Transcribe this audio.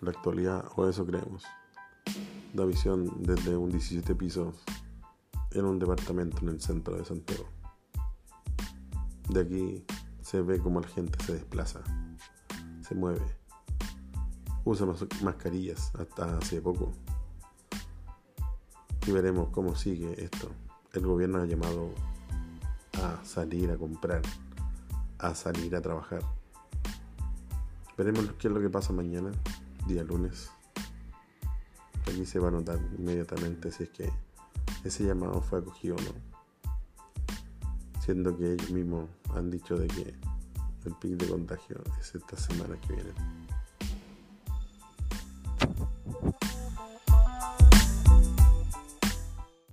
la actualidad, o eso creemos. Da visión desde un 17 pisos en un departamento en el centro de Santiago. De aquí se ve como la gente se desplaza, se mueve, usa mascarillas hasta hace poco. Y veremos cómo sigue esto. El gobierno ha llamado a salir a comprar, a salir a trabajar. Veremos qué es lo que pasa mañana, día lunes. Aquí se va a notar inmediatamente si es que ese llamado fue acogido o no siendo que ellos mismos han dicho de que el pic de contagio es esta semana que viene.